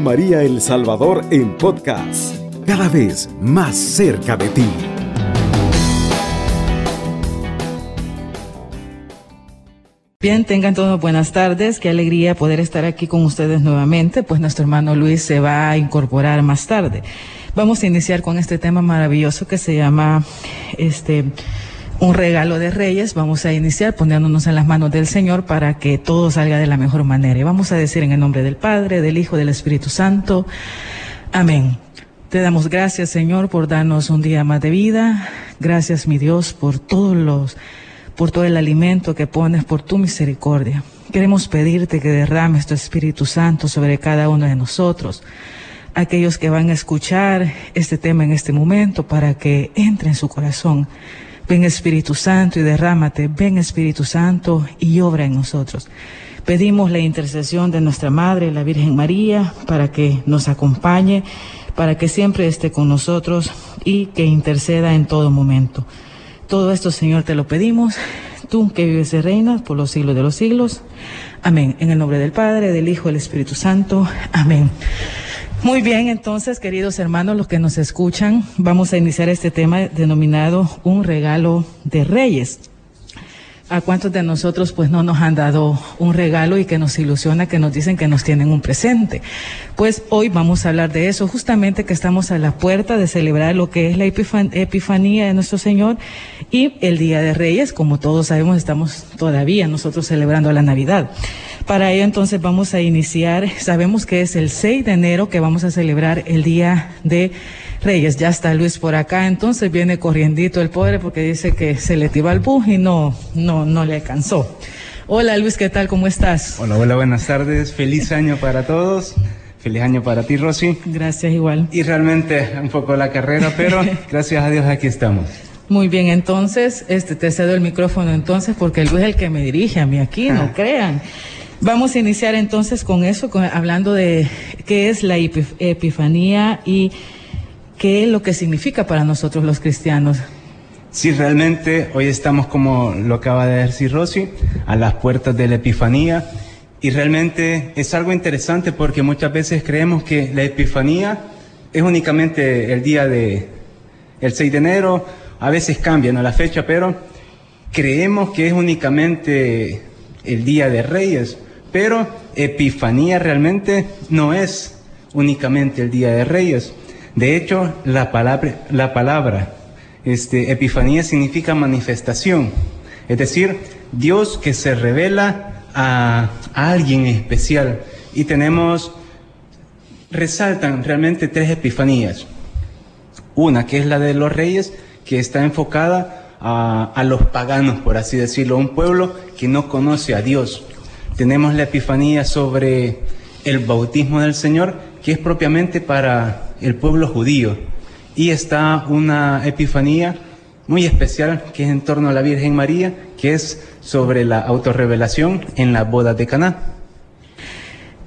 María El Salvador en podcast, cada vez más cerca de ti. Bien, tengan todos buenas tardes. Qué alegría poder estar aquí con ustedes nuevamente, pues nuestro hermano Luis se va a incorporar más tarde. Vamos a iniciar con este tema maravilloso que se llama este un regalo de reyes. Vamos a iniciar poniéndonos en las manos del Señor para que todo salga de la mejor manera. Y vamos a decir en el nombre del Padre, del Hijo, del Espíritu Santo. Amén. Te damos gracias, Señor, por darnos un día más de vida. Gracias, mi Dios, por todos los por todo el alimento que pones, por tu misericordia. Queremos pedirte que derrames tu Espíritu Santo sobre cada uno de nosotros, aquellos que van a escuchar este tema en este momento, para que entre en su corazón. Ven Espíritu Santo y derrámate, ven Espíritu Santo y obra en nosotros. Pedimos la intercesión de nuestra Madre, la Virgen María, para que nos acompañe, para que siempre esté con nosotros y que interceda en todo momento. Todo esto, Señor, te lo pedimos, tú que vives y reinas por los siglos de los siglos. Amén. En el nombre del Padre, del Hijo, del Espíritu Santo. Amén. Muy bien, entonces, queridos hermanos, los que nos escuchan, vamos a iniciar este tema denominado Un regalo de reyes. ¿A cuántos de nosotros pues no nos han dado un regalo y que nos ilusiona, que nos dicen que nos tienen un presente? Pues hoy vamos a hablar de eso, justamente que estamos a la puerta de celebrar lo que es la Epifanía de nuestro Señor y el Día de Reyes, como todos sabemos, estamos todavía nosotros celebrando la Navidad. Para ello entonces vamos a iniciar, sabemos que es el 6 de enero que vamos a celebrar el Día de Reyes, ya está Luis por acá, entonces viene corriendito el pobre porque dice que se le tiró el bus y no, no, no le alcanzó. Hola Luis, ¿qué tal? ¿Cómo estás? Hola, hola, buenas tardes. Feliz año para todos. Feliz año para ti, Rosy. Gracias, igual. Y realmente un poco la carrera, pero gracias a Dios aquí estamos. Muy bien, entonces, este, te cedo el micrófono entonces porque Luis es el que me dirige a mí aquí, no crean. Vamos a iniciar entonces con eso, hablando de qué es la epifanía y qué es lo que significa para nosotros los cristianos. Sí, realmente hoy estamos, como lo acaba de decir Rosy, a las puertas de la Epifanía. Y realmente es algo interesante porque muchas veces creemos que la Epifanía es únicamente el día de el 6 de enero, a veces cambia ¿no? la fecha, pero creemos que es únicamente el día de Reyes, pero Epifanía realmente no es únicamente el día de Reyes. De hecho, la palabra, la palabra este, Epifanía significa manifestación, es decir, Dios que se revela a, alguien especial. Y tenemos, resaltan realmente tres epifanías. Una que es la de los reyes, que está enfocada a, a, los paganos, por así decirlo, un pueblo que no conoce a Dios. Tenemos la epifanía sobre el bautismo del Señor, que es propiamente para el pueblo judío. Y está una epifanía muy especial que es en torno a la Virgen María, que es sobre la autorrevelación en la boda de Caná.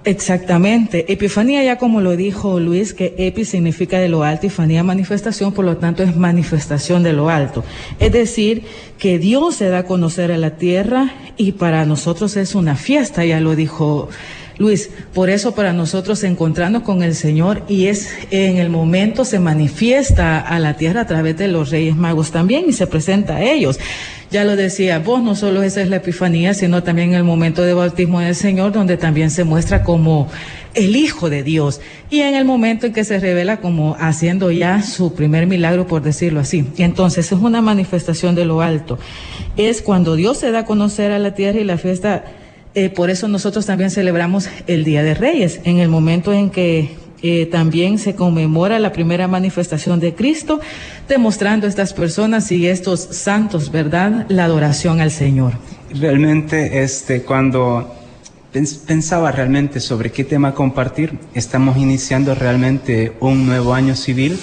Exactamente. Epifanía, ya como lo dijo Luis, que epi significa de lo alto y fanía manifestación, por lo tanto es manifestación de lo alto. Es decir, que Dios se da a conocer a la tierra y para nosotros es una fiesta, ya lo dijo Luis, por eso para nosotros encontrarnos con el Señor y es en el momento se manifiesta a la tierra a través de los Reyes Magos también y se presenta a ellos. Ya lo decía vos, no solo esa es la Epifanía, sino también el momento de bautismo del Señor, donde también se muestra como el Hijo de Dios. Y en el momento en que se revela como haciendo ya su primer milagro, por decirlo así. Y entonces es una manifestación de lo alto. Es cuando Dios se da a conocer a la tierra y la fiesta eh, por eso nosotros también celebramos el Día de Reyes, en el momento en que eh, también se conmemora la primera manifestación de Cristo, demostrando a estas personas y estos santos, ¿verdad?, la adoración al Señor. Realmente, este, cuando pensaba realmente sobre qué tema compartir, estamos iniciando realmente un nuevo año civil.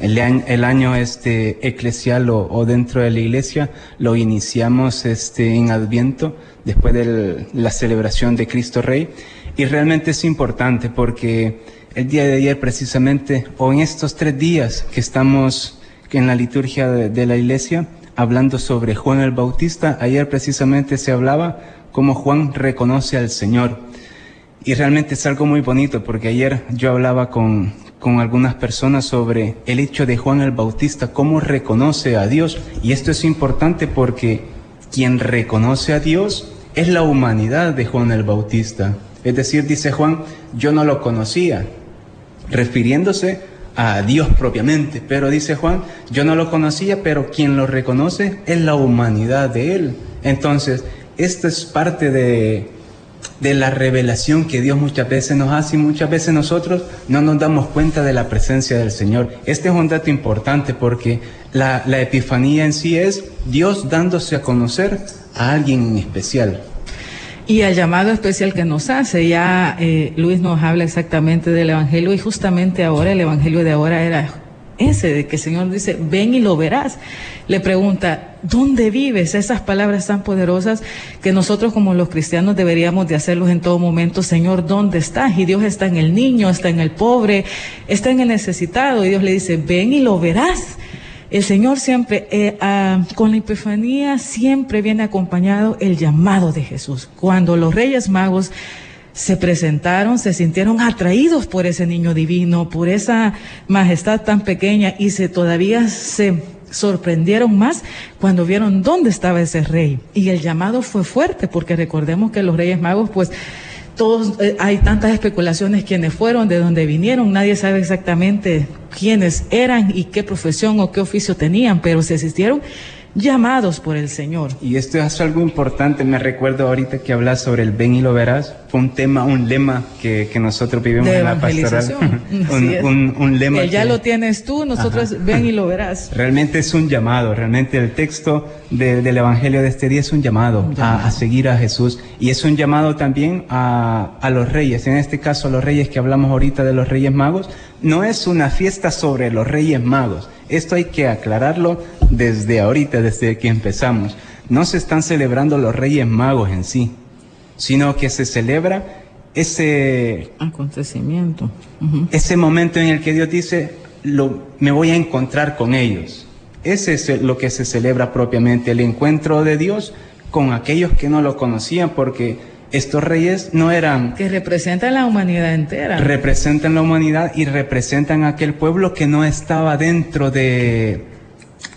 El año, este eclesial o, o, dentro de la iglesia lo iniciamos este en Adviento después de la celebración de Cristo Rey. Y realmente es importante porque el día de ayer precisamente, o en estos tres días que estamos en la liturgia de, de la iglesia, hablando sobre Juan el Bautista, ayer precisamente se hablaba cómo Juan reconoce al Señor. y realmente es algo muy bonito porque ayer yo hablaba con, con algunas personas sobre el hecho de Juan el Bautista, cómo reconoce a Dios. Y esto es importante porque quien reconoce a Dios es la humanidad de Juan el Bautista. Es decir, dice Juan, yo no lo conocía, refiriéndose a Dios propiamente. Pero dice Juan, yo no lo conocía, pero quien lo reconoce es la humanidad de él. Entonces, esto es parte de, de la revelación que Dios muchas veces nos hace y muchas veces nosotros no nos damos cuenta de la presencia del Señor. Este es un dato importante porque la, epifanía en sí es Dios dándose a conocer a alguien en especial. Y al llamado especial que nos hace, ya eh, Luis nos habla exactamente del Evangelio y justamente ahora el Evangelio de ahora era ese de que el Señor dice, ven y lo verás. Le pregunta, ¿dónde vives? Esas palabras tan poderosas que nosotros como los cristianos deberíamos de hacerlos en todo momento. Señor, ¿dónde estás? Y Dios está en el niño, está en el pobre, está en el necesitado. Y Dios le dice, ven y lo verás. El Señor siempre, eh, ah, con la Epifanía, siempre viene acompañado el llamado de Jesús. Cuando los Reyes Magos se presentaron, se sintieron atraídos por ese niño divino, por esa majestad tan pequeña y se todavía se sorprendieron más cuando vieron dónde estaba ese rey. Y el llamado fue fuerte porque recordemos que los Reyes Magos pues todos, eh, hay tantas especulaciones quiénes fueron, de dónde vinieron, nadie sabe exactamente quiénes eran y qué profesión o qué oficio tenían, pero se existieron llamados por el Señor. Y esto es algo importante, me recuerdo ahorita que hablas sobre el ven y lo verás, fue un tema, un lema que, que nosotros vivimos en la pastoral. un, un, un, lema. Que ya lo tienes tú, nosotros Ajá. ven y lo verás. Realmente es un llamado, realmente el texto de, del Evangelio de este día es un llamado, un llamado. A, a, seguir a Jesús y es un llamado también a, a los reyes, en este caso los reyes que hablamos ahorita de los reyes magos, no es una fiesta sobre los reyes magos, esto hay que aclararlo desde ahorita, desde que empezamos. No se están celebrando los Reyes Magos en sí, sino que se celebra ese acontecimiento, uh -huh. ese momento en el que Dios dice, lo, me voy a encontrar con ellos. Ese es lo que se celebra propiamente, el encuentro de Dios con aquellos que no lo conocían, porque estos reyes no eran... Que representan la humanidad entera. Representan la humanidad y representan a aquel pueblo que no estaba dentro de...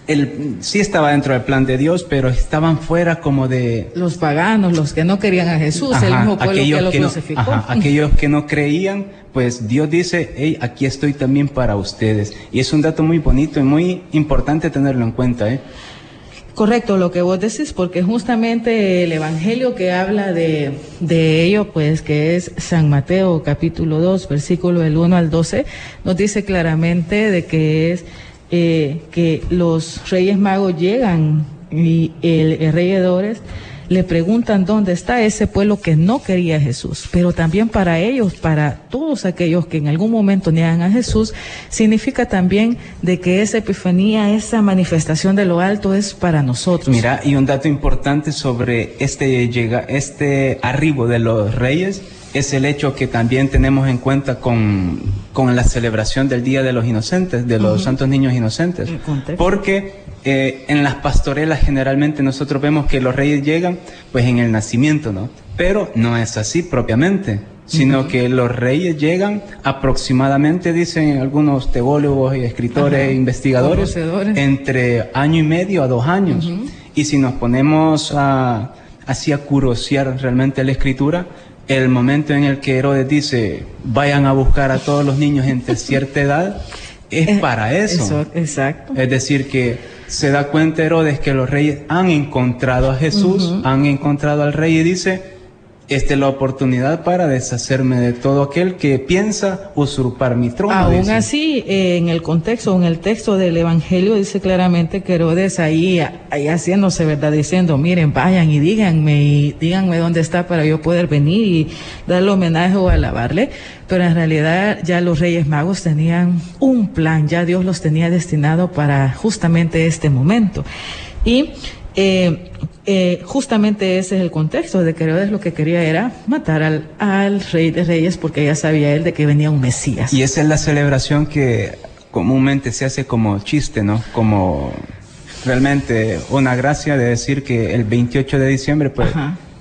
El, sí estaba dentro del plan de Dios, pero estaban fuera como de... Los paganos, los que no querían a Jesús, ajá, el mismo pueblo que lo que crucificó. No, ajá, aquellos que no creían, pues Dios dice, hey, aquí estoy también para ustedes. Y es un dato muy bonito y muy importante tenerlo en cuenta, ¿eh? Correcto, lo que vos decís, porque justamente el Evangelio que habla de, de ello, pues que es San Mateo capítulo 2, versículo del 1 al 12, nos dice claramente de que es eh, que los reyes magos llegan y el, el rey Edores le preguntan dónde está ese pueblo que no quería a Jesús. Pero también para ellos, para todos aquellos que en algún momento niegan a Jesús, significa también de que esa epifanía, esa manifestación de lo alto es para nosotros. Mira, y un dato importante sobre este llega, este arribo de los reyes es el hecho que también tenemos en cuenta con, con la celebración del Día de los Inocentes, de los uh -huh. Santos Niños Inocentes. Porque eh, en las pastorelas generalmente nosotros vemos que los reyes llegan pues en el nacimiento, ¿no? Pero no es así propiamente, sino uh -huh. que los reyes llegan aproximadamente, dicen algunos teólogos y escritores e investigadores, entre año y medio a dos años. Uh -huh. Y si nos ponemos a, así a curosear realmente la escritura, el momento en el que Herodes dice vayan a buscar a todos los niños entre cierta edad es para eso. eso. Exacto. Es decir, que se da cuenta Herodes que los reyes han encontrado a Jesús, uh -huh. han encontrado al rey y dice, esta es la oportunidad para deshacerme de todo aquel que piensa usurpar mi trono. Aún dice. así, eh, en el contexto, en el texto del Evangelio dice claramente que Herodes ahí, ahí haciéndose, ¿verdad? Diciendo, miren, vayan y díganme, y díganme dónde está para yo poder venir y darle homenaje o alabarle. Pero en realidad ya los Reyes Magos tenían un plan, ya Dios los tenía destinado para justamente este momento. Y eh, eh, justamente ese es el contexto de que Herodes lo que quería era matar al, al, rey de reyes porque ya sabía él de que venía un Mesías. Y esa es la celebración que comúnmente se hace como chiste, ¿no? Como realmente una gracia de decir que el 28 de diciembre pues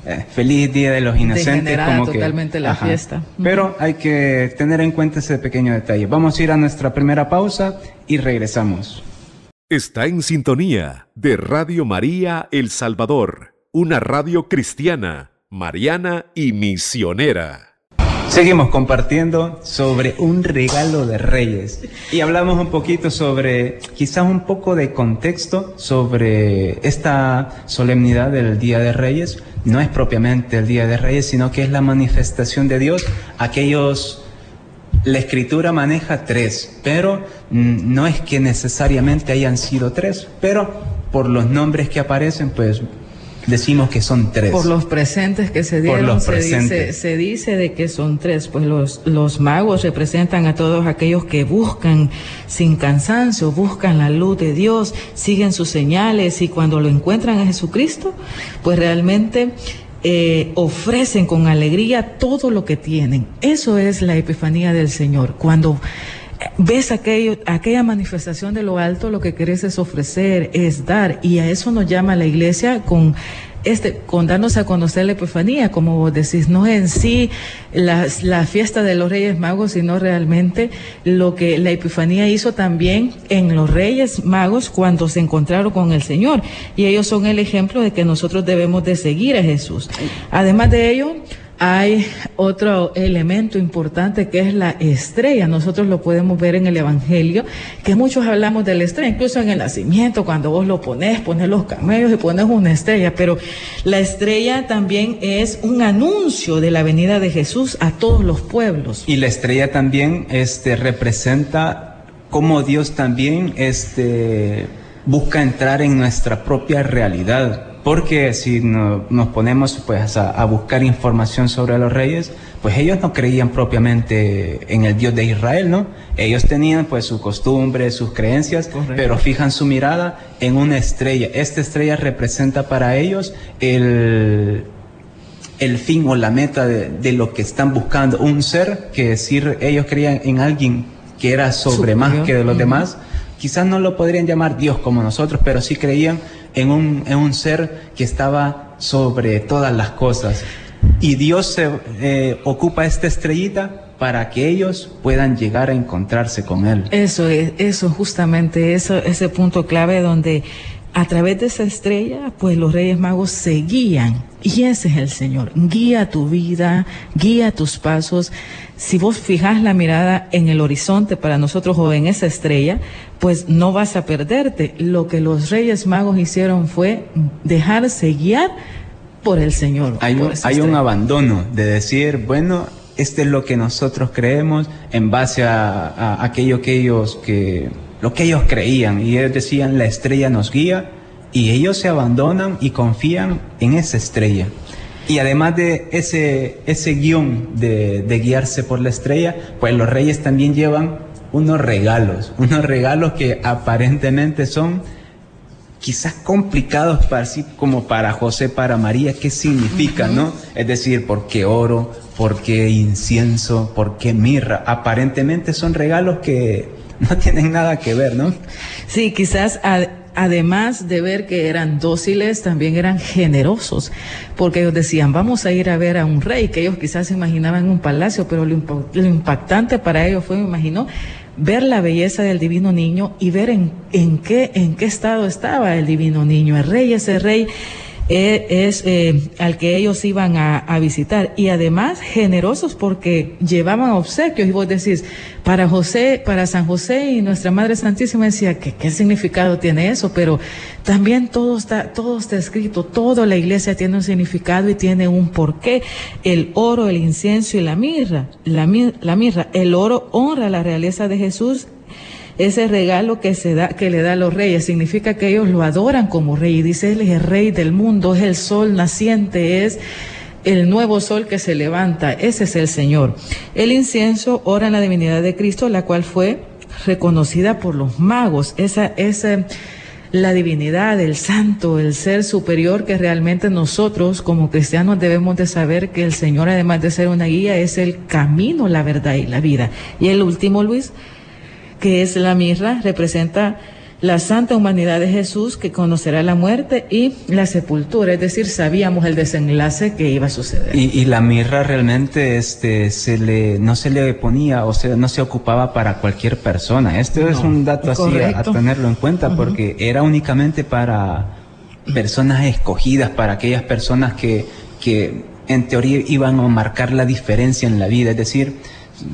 eh, feliz Día de los Inocentes. Como totalmente la fiesta. Pero hay que tener en cuenta ese pequeño detalle. Vamos a ir a nuestra primera pausa y regresamos. Está en sintonía de Radio María El Salvador, una radio cristiana, mariana y misionera. Seguimos compartiendo sobre un regalo de reyes y hablamos un poquito sobre, quizás un poco de contexto sobre esta solemnidad del Día de Reyes. No es propiamente el Día de Reyes, sino que es la manifestación de Dios. Aquellos, la escritura maneja tres, pero no es que necesariamente hayan sido tres, pero por los nombres que aparecen, pues decimos que son tres. Por los presentes que se dieron, se, Dice, se dice de que son tres, pues los, los magos representan a todos aquellos que buscan sin cansancio, buscan la luz de Dios, siguen sus señales y cuando lo encuentran a Jesucristo, pues realmente eh, ofrecen con alegría todo lo que tienen. Eso es la epifanía del Señor. Cuando ves aquello, aquella manifestación de lo alto, lo que quieres es ofrecer, es dar, y a eso nos llama la iglesia con este, con darnos a conocer la Epifanía, como vos decís, no en sí la, la, fiesta de los Reyes Magos, sino realmente lo que la Epifanía hizo también en los Reyes Magos cuando se encontraron con el Señor. Y ellos son el ejemplo de que nosotros debemos de seguir a Jesús. Además de ello, hay otro elemento importante que es la estrella. Nosotros lo podemos ver en el Evangelio, que muchos hablamos de la estrella, incluso en el nacimiento, cuando vos lo pones, pones los camellos y pones una estrella, pero la estrella también es un anuncio de la venida de Jesús a todos los pueblos. Y la estrella también este, representa cómo Dios también este, busca entrar en nuestra propia realidad porque si nos ponemos pues a, buscar información sobre los reyes, pues ellos no creían propiamente en el Dios de Israel, ¿no? Ellos tenían pues su costumbre, sus creencias, pero fijan su mirada en una estrella. Esta estrella representa para ellos el, el fin o la meta de, lo que están buscando. Un ser que si ellos creían en alguien que era sobre más que de los demás, quizás no lo podrían llamar Dios como nosotros, pero sí creían en un, en un ser que estaba sobre todas las cosas. Y Dios se eh, ocupa esta estrellita para que ellos puedan llegar a encontrarse con Él. Eso es, eso justamente, eso, ese punto clave donde a través de esa estrella, pues los Reyes Magos se guían. Y ese es el Señor. Guía tu vida, guía tus pasos. Si vos fijas la mirada en el horizonte para nosotros o en esa estrella, pues no vas a perderte. Lo que los Reyes Magos hicieron fue dejarse guiar por el Señor. Hay, un, hay un abandono de decir, bueno, este es lo que nosotros creemos en base a aquello que ellos que lo que ellos creían y ellos decían la estrella nos guía y ellos se abandonan y confían en esa estrella. Y además de ese, ese guion de, de guiarse por la estrella, pues los reyes también llevan unos regalos, unos regalos que aparentemente son quizás complicados para sí como para José, para María, ¿qué significa, no? Es decir, ¿por qué oro? ¿Por qué incienso? ¿Por qué mirra? Aparentemente son regalos que no tienen nada que ver, ¿no? Sí, quizás además de ver que eran dóciles, también eran generosos, porque ellos decían, vamos a ir a ver a un rey, que ellos quizás se imaginaban un palacio, pero lo, impactante para ellos fue, me imagino, ver la belleza del divino niño y ver en, en, qué, en qué estado estaba el divino niño, el rey, ese rey es eh, al que ellos iban a, visitar y además generosos porque llevaban obsequios y vos decís, para José, para San José y nuestra Madre Santísima decía, ¿qué, qué significado tiene eso? Pero también todo está, todo está escrito, toda la iglesia tiene un significado y tiene un porqué. El oro, el incienso y la mirra, la, la mirra, el oro honra la realeza de Jesús ese regalo que se da, que le da a los reyes, significa que ellos lo adoran como rey. Dice, él es el rey del mundo, es el sol naciente, es el nuevo sol que se levanta, ese es el Señor. El incienso ora en la divinidad de Cristo, la cual fue reconocida por los magos, esa, esa, la divinidad, el santo, el ser superior que realmente nosotros como cristianos debemos de saber que el Señor, además de ser una guía, es el camino, la verdad y la vida. Y el último, Luis, que es la mirra, representa la santa humanidad de Jesús que conocerá la muerte y la sepultura, es decir, sabíamos el desenlace que iba a suceder. Y, la mirra realmente este, se le, no se le ponía, o sea, no se ocupaba para cualquier persona. Esto es un dato así a, tenerlo en cuenta porque era únicamente para personas escogidas, para aquellas personas que, que en teoría iban a marcar la diferencia en la vida. Es decir,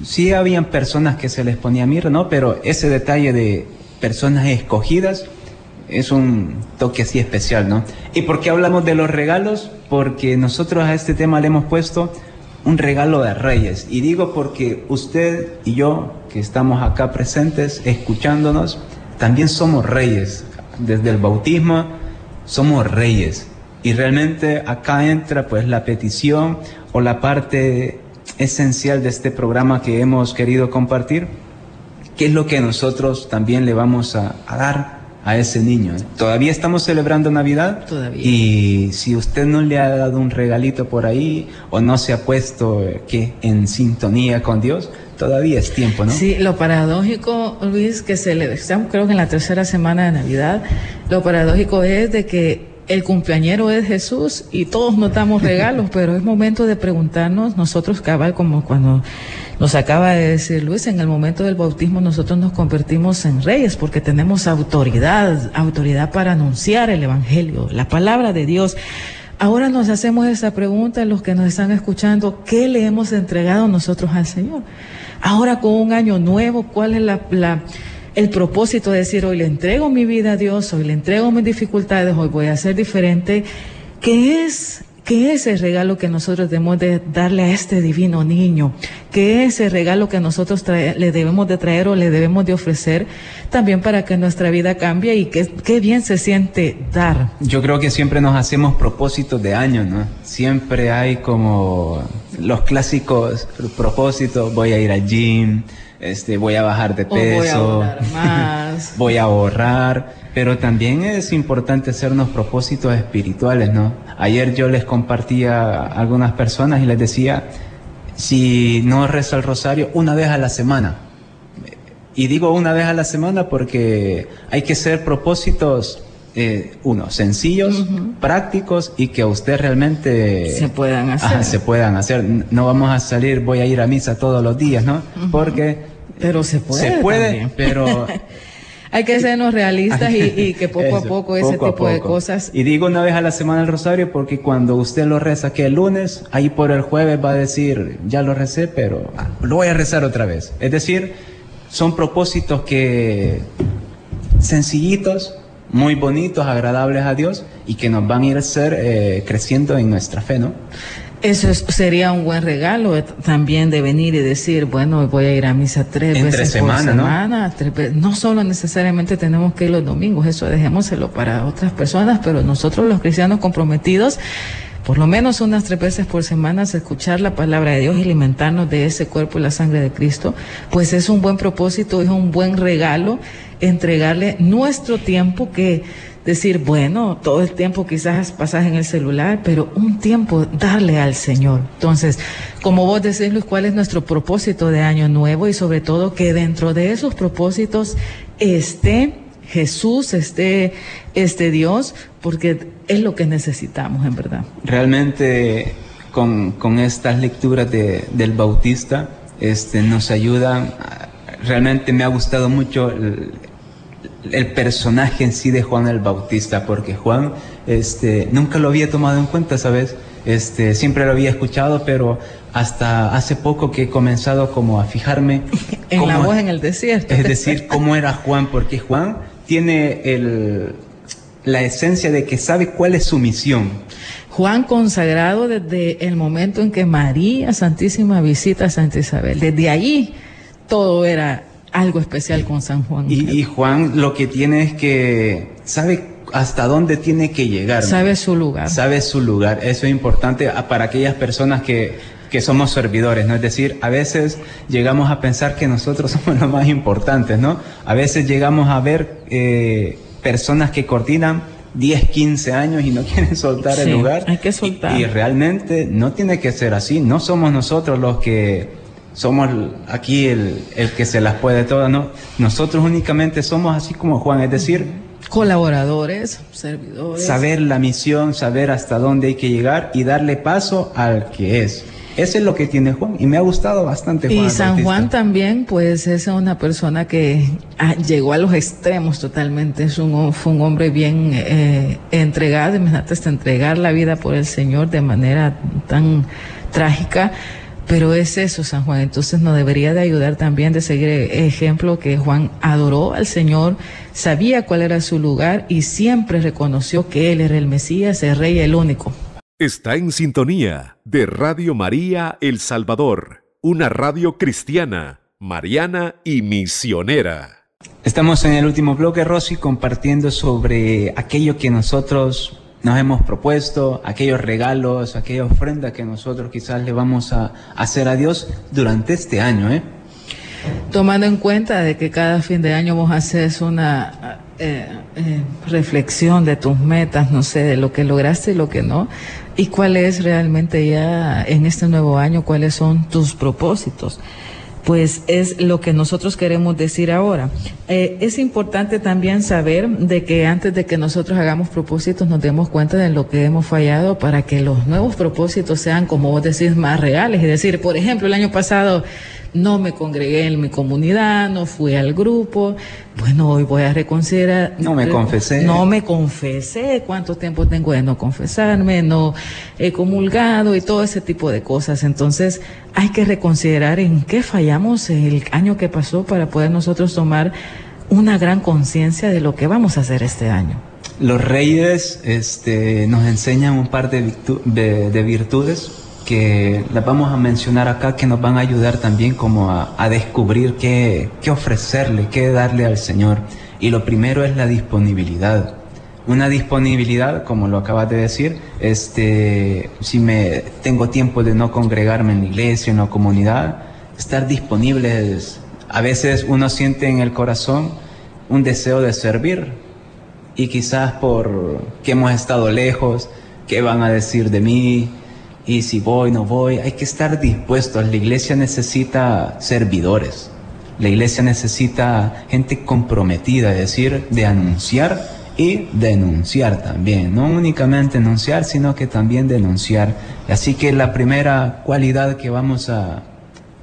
sí habían personas que se les ponía mirra, ¿no? Pero ese detalle de personas escogidas es un toque así especial, ¿no? ¿Y por qué hablamos de los regalos? Porque nosotros a este tema le hemos puesto un regalo de reyes. Y digo porque usted y yo, que estamos acá presentes, escuchándonos, también somos reyes. Desde el bautismo somos reyes. Y realmente acá entra pues la petición o la parte esencial de este programa que hemos querido compartir ¿Qué es lo que nosotros también le vamos a, dar a ese niño? Todavía estamos celebrando Navidad. Todavía. Y si usted no le ha dado un regalito por ahí o no se ha puesto eh, que en sintonía con Dios, todavía es tiempo, ¿no? Sí, lo paradójico, Luis, que se le estamos creo que en la tercera semana de Navidad, lo paradójico es de que el cumpleañero es Jesús y todos notamos regalos, pero es momento de preguntarnos, nosotros cabal, como cuando nos acaba de decir Luis, en el momento del bautismo nosotros nos convertimos en reyes porque tenemos autoridad, autoridad para anunciar el Evangelio, la palabra de Dios. Ahora nos hacemos esa pregunta, los que nos están escuchando, ¿qué le hemos entregado nosotros al Señor? Ahora con un año nuevo, ¿cuál es la, la el propósito de decir hoy le entrego mi vida a Dios, hoy le entrego mis dificultades, hoy voy a ser diferente, ¿qué es ¿Qué es el regalo que nosotros debemos de darle a este divino niño? ¿Qué es el regalo que nosotros le debemos de traer o le debemos de ofrecer también para que nuestra vida cambie y que qué bien se siente dar? Yo creo que siempre nos hacemos propósitos de año, ¿no? Siempre hay como los clásicos propósitos, voy a ir al gym, este, voy a bajar de peso, voy, a más. voy a ahorrar, pero también es importante hacernos propósitos espirituales, ¿no? Ayer yo les compartía a algunas personas y les decía, si no reza el rosario una vez a la semana, y digo una vez a la semana porque hay que ser propósitos, eh, uno, sencillos, prácticos y que a usted realmente se puedan hacer. se puedan hacer. No vamos a salir, voy a ir a misa todos los días, ¿no? Porque pero se puede. Se puede, pero... Hay que sernos realistas y, que poco a poco ese tipo de cosas. Y digo una vez a la semana el rosario porque cuando usted lo reza que el lunes, ahí por el jueves va a decir, ya lo recé, pero lo voy a rezar otra vez. Es decir, son propósitos que sencillitos, muy bonitos, agradables a Dios y que nos van a ir a ser eh, creciendo en nuestra fe, ¿no? Eso sería un buen regalo también de venir y decir, bueno, voy a ir a misa tres veces por semana. ¿no? solo necesariamente tenemos que ir los domingos, eso dejémoselo para otras personas, pero nosotros los cristianos comprometidos, por lo menos unas tres veces por semana, escuchar la palabra de Dios y alimentarnos de ese cuerpo y la sangre de Cristo, pues es un buen propósito, es un buen regalo entregarle nuestro tiempo que decir, bueno, todo el tiempo quizás pasas en el celular, pero un tiempo darle al Señor. Entonces, como vos decís, Luis, ¿cuál es nuestro propósito de año nuevo? Y sobre todo que dentro de esos propósitos esté Jesús, esté este Dios, porque es lo que necesitamos, en verdad. Realmente, con, con estas lecturas de, del Bautista, este, nos ayudan, realmente me ha gustado mucho el, el personaje en sí de Juan el Bautista, porque Juan este, nunca lo había tomado en cuenta, ¿sabes? Este, siempre lo había escuchado, pero hasta hace poco que he comenzado como a fijarme en la voz en el desierto. Es decir, cómo era Juan, porque Juan tiene el, la esencia de que sabe cuál es su misión. Juan consagrado desde el momento en que María Santísima visita a Santa Isabel. Desde allí todo era algo especial con San Juan. Y, Juan lo que tiene es que sabe hasta dónde tiene que llegar. Sabe su lugar. Sabe su lugar. Eso es importante para aquellas personas que, que somos servidores, ¿no? Es decir, a veces llegamos a pensar que nosotros somos los más importantes, ¿no? A veces llegamos a ver eh, personas que coordinan 10, 15 años y no quieren soltar el lugar. Hay que soltar. y realmente no tiene que ser así. No somos nosotros los que somos aquí el, el que se las puede todas, ¿no? Nosotros únicamente somos así como Juan, es decir, colaboradores, servidores. Saber la misión, saber hasta dónde hay que llegar y darle paso al que es. Eso es lo que tiene Juan y me ha gustado bastante Juan. Y San Juan también, pues es una persona que ah, llegó a los extremos totalmente. Es un, fue un hombre bien eh, entregado, imagínate hasta entregar la vida por el Señor de manera tan trágica. Pero es eso, San Juan. Entonces nos debería de ayudar también de seguir ejemplo que Juan adoró al Señor, sabía cuál era su lugar y siempre reconoció que Él era el Mesías, el Rey, el único. Está en sintonía de Radio María El Salvador, una radio cristiana, mariana y misionera. Estamos en el último bloque, Rosy, compartiendo sobre aquello que nosotros nos hemos propuesto, aquellos regalos, aquella ofrenda que nosotros quizás le vamos a hacer a Dios durante este año, ¿eh? Tomando en cuenta de que cada fin de año vos haces una eh, eh, reflexión de tus metas, no sé, de lo que lograste y lo que no, y cuál es realmente ya en este nuevo año, cuáles son tus propósitos. Pues es lo que nosotros queremos decir ahora. Eh, es importante también saber de que antes de que nosotros hagamos propósitos nos demos cuenta de lo que hemos fallado para que los nuevos propósitos sean, como vos decís, más reales. Es decir, por ejemplo, el año pasado no me congregué en mi comunidad, no fui al grupo, bueno, hoy voy a reconsiderar. No me confesé. No me confesé, cuánto tiempo tengo de no confesarme, no he comulgado y todo ese tipo de cosas. Entonces, hay que reconsiderar en qué fallamos el año que pasó para poder nosotros tomar una gran conciencia de lo que vamos a hacer este año. Los reyes este, nos enseñan un par de, de virtudes que las vamos a mencionar acá que nos van a ayudar también como a, descubrir qué, qué, ofrecerle, qué darle al Señor. Y lo primero es la disponibilidad. Una disponibilidad, como lo acabas de decir, este, si me tengo tiempo de no congregarme en la iglesia, en la comunidad, estar disponibles. A veces uno siente en el corazón un deseo de servir y quizás por que hemos estado lejos, qué van a decir de mí, y si voy, no voy, hay que estar dispuestos. La iglesia necesita servidores. La iglesia necesita gente comprometida, es decir, de anunciar y denunciar también. No únicamente anunciar, sino que también denunciar. Así que la primera cualidad que vamos a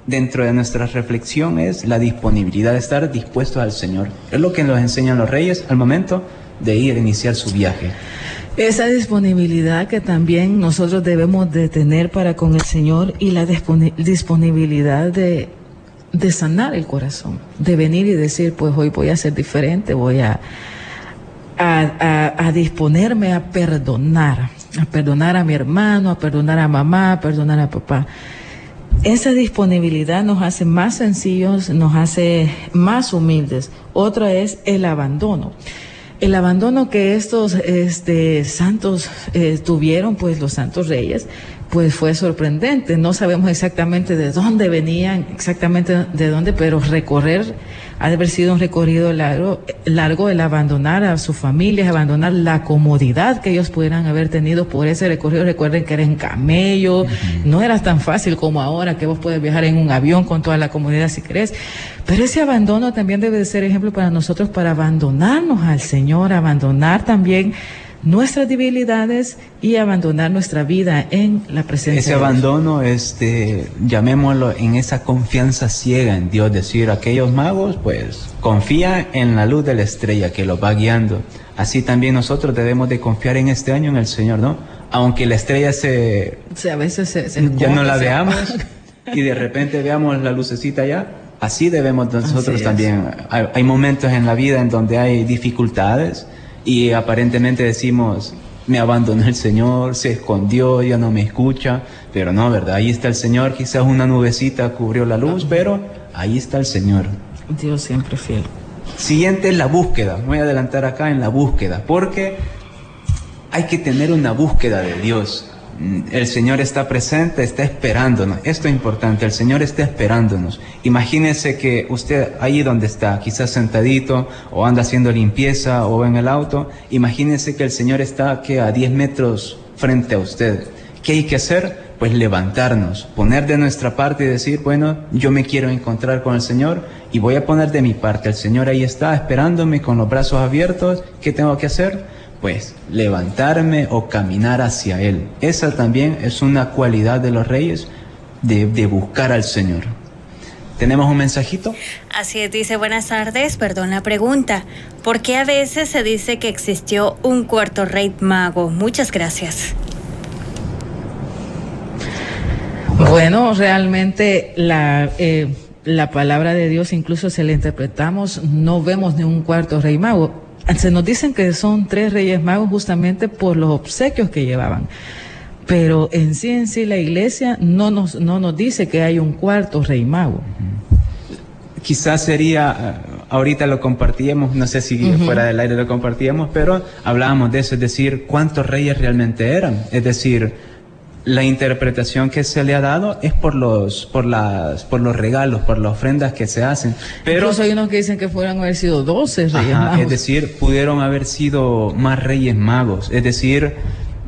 dentro de nuestra reflexión es la disponibilidad de estar dispuestos al Señor. Es lo que nos enseñan los reyes al momento de ir a iniciar su viaje. Esa disponibilidad que también nosotros debemos de tener para con el Señor y la disponibilidad de, sanar el corazón, de venir y decir, pues hoy voy a ser diferente, voy a, a, disponerme a perdonar, a perdonar a mi hermano, a perdonar a mamá, a perdonar a papá. Esa disponibilidad nos hace más sencillos, nos hace más humildes. Otra es el abandono el abandono que estos este, santos eh, tuvieron, pues los santos reyes, pues fue sorprendente. No sabemos exactamente de dónde venían, exactamente de dónde, pero recorrer, ha de haber sido un recorrido largo, largo el abandonar a sus familias, abandonar la comodidad que ellos pudieran haber tenido por ese recorrido. Recuerden que era en camello, no era tan fácil como ahora que vos puedes viajar en un avión con toda la comodidad si querés. Pero ese abandono también debe de ser ejemplo para nosotros para abandonarnos al Señor, abandonar también nuestras debilidades y abandonar nuestra vida en la presencia Ese abandono, este, llamémoslo en esa confianza ciega en Dios, decir, aquellos magos, pues, confía en la luz de la estrella que los va guiando. Así también nosotros debemos de confiar en este año en el Señor, ¿no? Aunque la estrella se... a veces se, ya no la veamos y de repente veamos la lucecita ya, así debemos nosotros también. hay momentos en la vida en donde hay dificultades, y aparentemente decimos, me abandonó el Señor, se escondió, ya no me escucha, pero no, ¿verdad? Ahí está el Señor, quizás una nubecita cubrió la luz, pero ahí está el Señor. Dios siempre fiel. Siguiente es la búsqueda, voy a adelantar acá en la búsqueda, porque hay que tener una búsqueda de Dios. El Señor está presente, está esperándonos. Esto es importante, el Señor está esperándonos. Imagínese que usted ahí donde está, quizás sentadito o anda haciendo limpieza o en el auto, imagínese que el Señor está que a 10 metros frente a usted. ¿Qué hay que hacer? pues levantarnos, poner de nuestra parte y decir, bueno, yo me quiero encontrar con el Señor y voy a poner de mi parte. El Señor ahí está esperándome con los brazos abiertos. ¿Qué tengo que hacer? Pues levantarme o caminar hacia Él. Esa también es una cualidad de los reyes de, de buscar al Señor. ¿Tenemos un mensajito? Así es, dice buenas tardes, perdón la pregunta. ¿Por qué a veces se dice que existió un cuarto rey mago? Muchas gracias. Bueno, realmente la, eh, la palabra de Dios incluso se la interpretamos, no vemos ni un cuarto rey mago. Se nos dicen que son tres reyes magos justamente por los obsequios que llevaban. Pero en sí, en sí, la iglesia no nos, no nos dice que hay un cuarto rey mago. Quizás sería, eh, ahorita lo compartíamos, no sé si fuera del aire lo compartíamos, pero hablábamos de eso, es decir, cuántos reyes realmente eran. Es decir, la interpretación que se le ha dado es por los, por las, por los regalos, por las ofrendas que se hacen. Pero Incluso hay unos que dicen que fueran haber sido 12 reyes magos. Es decir, pudieron haber sido más reyes magos. Es decir,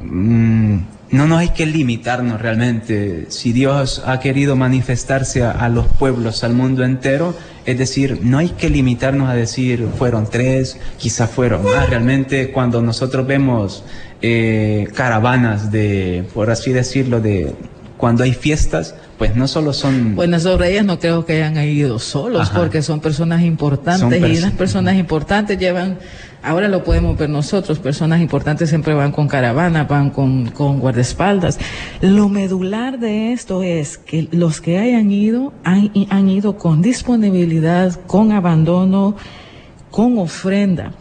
mmm, no nos hay que limitarnos realmente. Si Dios ha querido manifestarse a, a, los pueblos, al mundo entero, es decir, no hay que limitarnos a decir fueron tres, quizás fueron más. Realmente cuando nosotros vemos eh, caravanas de, por así decirlo, de cuando hay fiestas, pues no solo son... Bueno, esos reyes no creo que hayan ido solos, Ajá. porque son personas importantes son y las personas importantes llevan, ahora lo podemos ver nosotros, personas importantes siempre van con caravana, van con, con guardaespaldas. Lo medular de esto es que los que hayan ido han, han ido con disponibilidad, con abandono, con ofrenda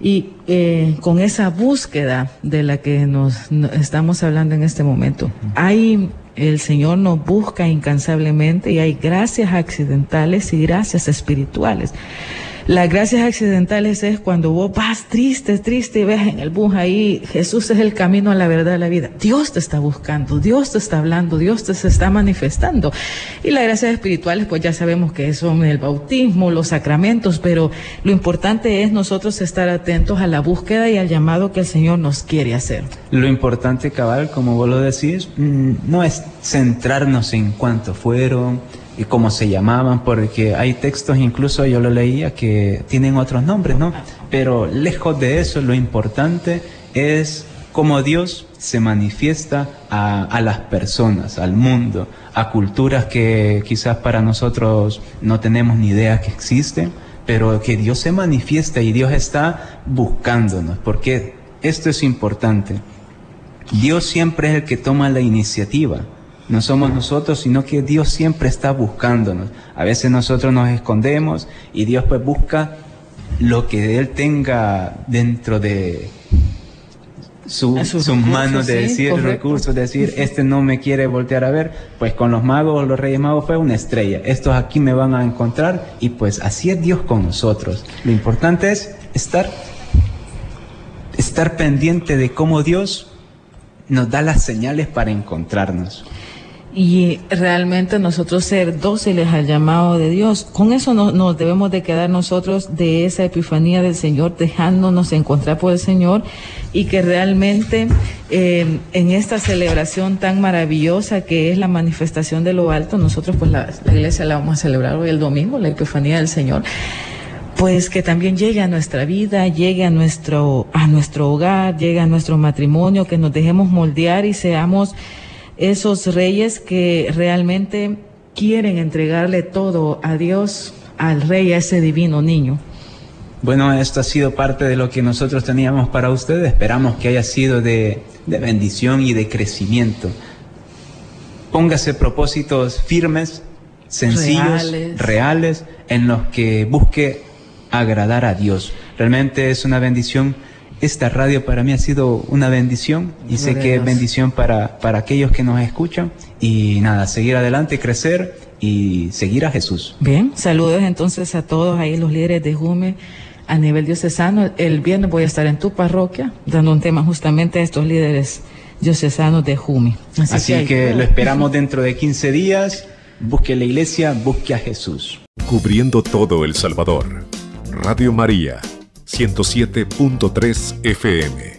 y eh, con esa búsqueda de la que nos, estamos hablando en este momento. Hay el Señor nos busca incansablemente y hay gracias accidentales y gracias espirituales. Las gracias accidentales es cuando vos vas triste, triste y ves en el bus ahí, Jesús es el camino a la verdad de la vida. Dios te está buscando, Dios te está hablando, Dios te está manifestando. Y las gracias espirituales, pues ya sabemos que son el bautismo, los sacramentos, pero lo importante es nosotros estar atentos a la búsqueda y al llamado que el Señor nos quiere hacer. Lo importante, cabal, como vos lo decís, no es centrarnos en cuánto fueron, y cómo se llamaban, porque hay textos, incluso yo lo leía, que tienen otros nombres, ¿no? Pero lejos de eso, lo importante es cómo Dios se manifiesta a, las personas, al mundo, a culturas que quizás para nosotros no tenemos ni idea que existen, pero que Dios se manifiesta y Dios está buscándonos, porque esto es importante. Dios siempre es el que toma la iniciativa. No somos nosotros, sino que Dios siempre está buscándonos. A veces nosotros nos escondemos y Dios pues busca lo que Él tenga dentro de su, sus manos de decir recursos, de decir, este no me quiere voltear a ver, pues con los magos, los reyes magos fue una estrella. Estos aquí me van a encontrar y pues así es Dios con nosotros. Lo importante es estar, estar pendiente de cómo Dios nos da las señales para encontrarnos y realmente nosotros ser dóciles al llamado de Dios. Con eso nos, debemos de quedar nosotros de esa epifanía del Señor, dejándonos encontrar por el Señor y que realmente eh, en esta celebración tan maravillosa que es la manifestación de lo alto, nosotros pues la, la iglesia la vamos a celebrar hoy el domingo, la epifanía del Señor pues que también llegue a nuestra vida, llegue a nuestro, a nuestro hogar, llegue a nuestro matrimonio, que nos dejemos moldear y seamos esos reyes que realmente quieren entregarle todo a Dios, al rey, a ese divino niño. Bueno, esto ha sido parte de lo que nosotros teníamos para ustedes. Esperamos que haya sido de, de bendición y de crecimiento. Póngase propósitos firmes, sencillos, reales. reales, en los que busque agradar a Dios. Realmente es una bendición esta radio para mí ha sido una bendición y sé que es bendición para, para aquellos que nos escuchan. Y nada, seguir adelante, crecer y seguir a Jesús. Bien, saludos entonces a todos ahí los líderes de Jume a nivel diocesano. El viernes voy a estar en tu parroquia dando un tema justamente a estos líderes diocesanos de Jume. Así, Así que, que lo esperamos dentro de 15 días. Busque la iglesia, busque a Jesús. Cubriendo todo El Salvador. Radio María 107.3 FM.